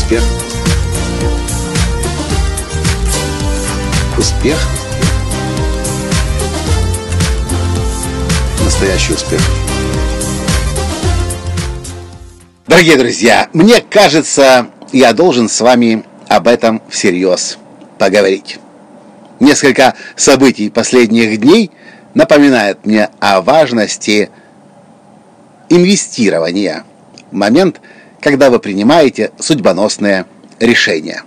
Успех. Успех. Настоящий успех. Дорогие друзья, мне кажется, я должен с вами об этом всерьез поговорить. Несколько событий последних дней напоминают мне о важности инвестирования. Момент, когда вы принимаете судьбоносное решение.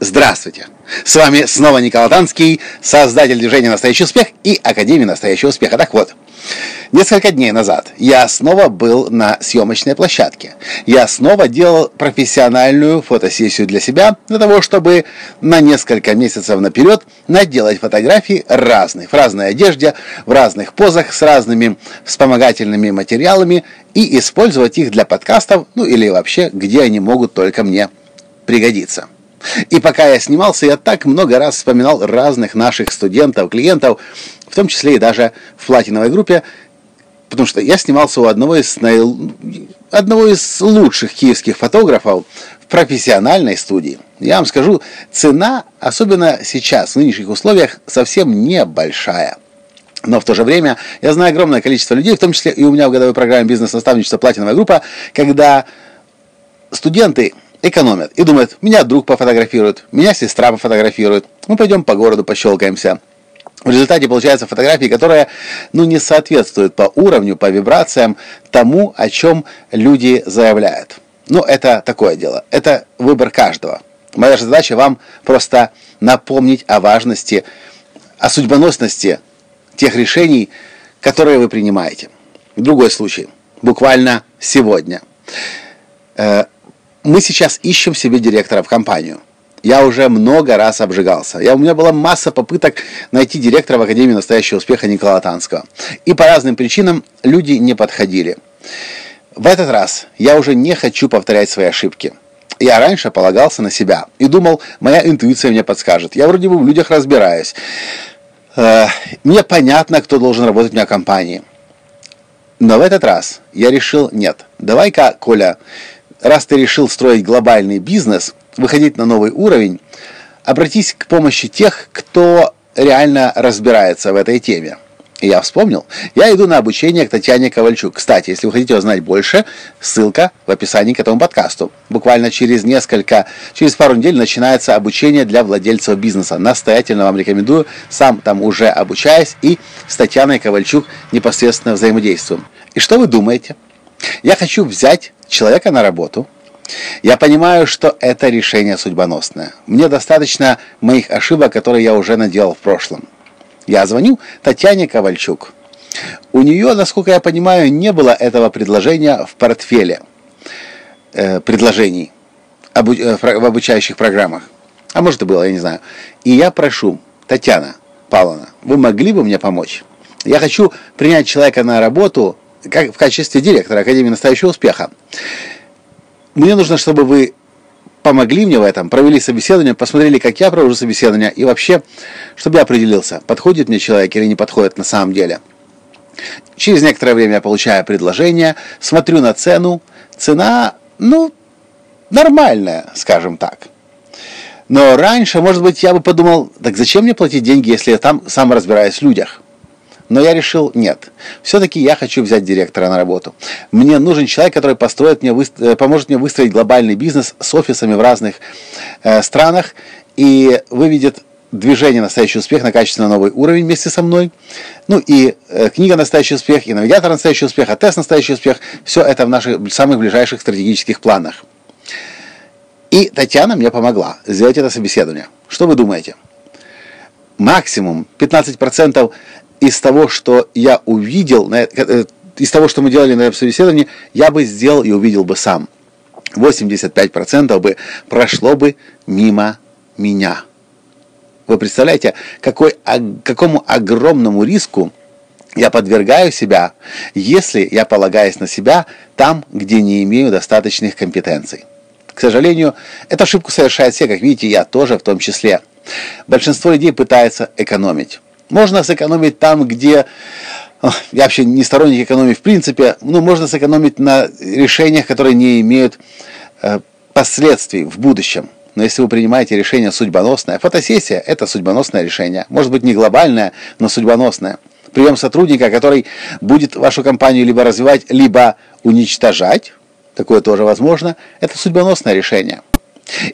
Здравствуйте! С вами снова Николай Танский, создатель движения «Настоящий успех» и Академии «Настоящего успеха». Так вот, Несколько дней назад я снова был на съемочной площадке. Я снова делал профессиональную фотосессию для себя, для того, чтобы на несколько месяцев наперед наделать фотографии разных, в разной одежде, в разных позах, с разными вспомогательными материалами и использовать их для подкастов, ну или вообще, где они могут только мне пригодиться. И пока я снимался, я так много раз вспоминал разных наших студентов, клиентов, в том числе и даже в платиновой группе, потому что я снимался у одного из, одного из лучших киевских фотографов в профессиональной студии. Я вам скажу, цена, особенно сейчас, в нынешних условиях, совсем небольшая. Но в то же время я знаю огромное количество людей, в том числе и у меня в годовой программе бизнес-наставничества «Платиновая группа», когда студенты экономят и думают, меня друг пофотографирует, меня сестра пофотографирует, мы пойдем по городу пощелкаемся. В результате получается фотографии, которая ну, не соответствует по уровню, по вибрациям тому, о чем люди заявляют. Ну, это такое дело. Это выбор каждого. Моя же задача вам просто напомнить о важности, о судьбоносности тех решений, которые вы принимаете. Другой случай. Буквально сегодня. Э, мы сейчас ищем себе директора в компанию. Я уже много раз обжигался. Я, у меня была масса попыток найти директора в Академии настоящего успеха Николая Танского. И по разным причинам люди не подходили. В этот раз я уже не хочу повторять свои ошибки. Я раньше полагался на себя и думал, моя интуиция мне подскажет. Я вроде бы в людях разбираюсь. Э, мне понятно, кто должен работать в компании. Но в этот раз я решил, нет, давай-ка, Коля, раз ты решил строить глобальный бизнес, выходить на новый уровень, обратись к помощи тех, кто реально разбирается в этой теме. И я вспомнил, я иду на обучение к Татьяне Ковальчук. Кстати, если вы хотите узнать больше, ссылка в описании к этому подкасту. Буквально через несколько, через пару недель начинается обучение для владельцев бизнеса. Настоятельно вам рекомендую, сам там уже обучаюсь и с Татьяной Ковальчук непосредственно взаимодействуем. И что вы думаете? Я хочу взять человека на работу. Я понимаю, что это решение судьбоносное. Мне достаточно моих ошибок, которые я уже наделал в прошлом. Я звоню Татьяне Ковальчук. У нее, насколько я понимаю, не было этого предложения в портфеле э, предложений обу э, в обучающих программах. А может и было, я не знаю. И я прошу, Татьяна Павловна, вы могли бы мне помочь? Я хочу принять человека на работу как, в качестве директора Академии настоящего успеха. Мне нужно, чтобы вы помогли мне в этом, провели собеседование, посмотрели, как я провожу собеседование, и вообще, чтобы я определился, подходит мне человек или не подходит на самом деле. Через некоторое время я получаю предложение, смотрю на цену, цена, ну, нормальная, скажем так. Но раньше, может быть, я бы подумал, так зачем мне платить деньги, если я там сам разбираюсь в людях? Но я решил, нет. Все-таки я хочу взять директора на работу. Мне нужен человек, который построит мне, э, поможет мне выстроить глобальный бизнес с офисами в разных э, странах и выведет движение «Настоящий успех» на качественно новый уровень вместе со мной. Ну и э, книга «Настоящий успех», и навигатор «Настоящий успех», а тест «Настоящий успех» – все это в наших самых ближайших стратегических планах. И Татьяна мне помогла сделать это собеседование. Что вы думаете? Максимум 15% из того, что я увидел, э, из того, что мы делали на собеседовании, я бы сделал и увидел бы сам. 85% бы прошло бы мимо меня. Вы представляете, какой, какому огромному риску я подвергаю себя, если я полагаюсь на себя там, где не имею достаточных компетенций. К сожалению, эту ошибку совершают все, как видите, я тоже в том числе. Большинство людей пытается экономить. Можно сэкономить там, где... Я вообще не сторонник экономии в принципе, но можно сэкономить на решениях, которые не имеют э, последствий в будущем. Но если вы принимаете решение судьбоносное, фотосессия – это судьбоносное решение. Может быть, не глобальное, но судьбоносное. Прием сотрудника, который будет вашу компанию либо развивать, либо уничтожать, такое тоже возможно, это судьбоносное решение.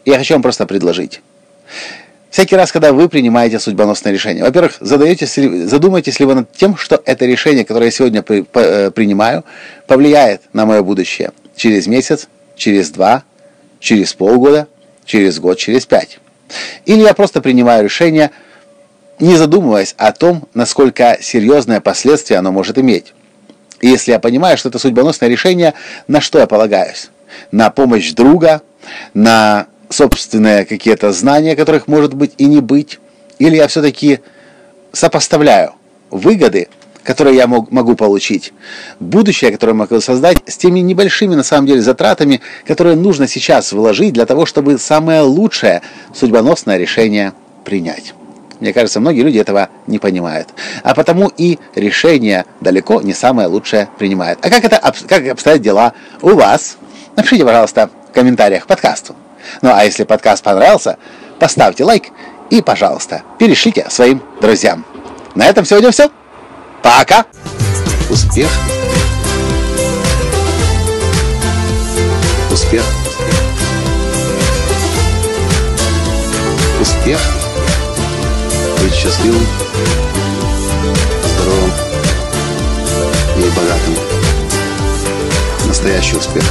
Я хочу вам просто предложить. Всякий раз, когда вы принимаете судьбоносное решение, во-первых, задаетесь, задумайтесь ли вы над тем, что это решение, которое я сегодня при, по, э, принимаю, повлияет на мое будущее через месяц, через два, через полгода, через год, через пять. Или я просто принимаю решение, не задумываясь о том, насколько серьезное последствие оно может иметь. Если я понимаю, что это судьбоносное решение, на что я полагаюсь? На помощь друга, на собственные какие-то знания, которых может быть и не быть? Или я все-таки сопоставляю выгоды которые я мог, могу получить, будущее, которое могу создать, с теми небольшими, на самом деле, затратами, которые нужно сейчас вложить для того, чтобы самое лучшее судьбоносное решение принять. Мне кажется, многие люди этого не понимают. А потому и решение далеко не самое лучшее принимают. А как, это, как обстоят дела у вас? Напишите, пожалуйста, в комментариях к подкасту. Ну а если подкаст понравился, поставьте лайк и, пожалуйста, перешлите своим друзьям. На этом сегодня все. Пока. Успех. Успех. Успех. Быть счастливым, здоровым и богатым. Настоящий успех.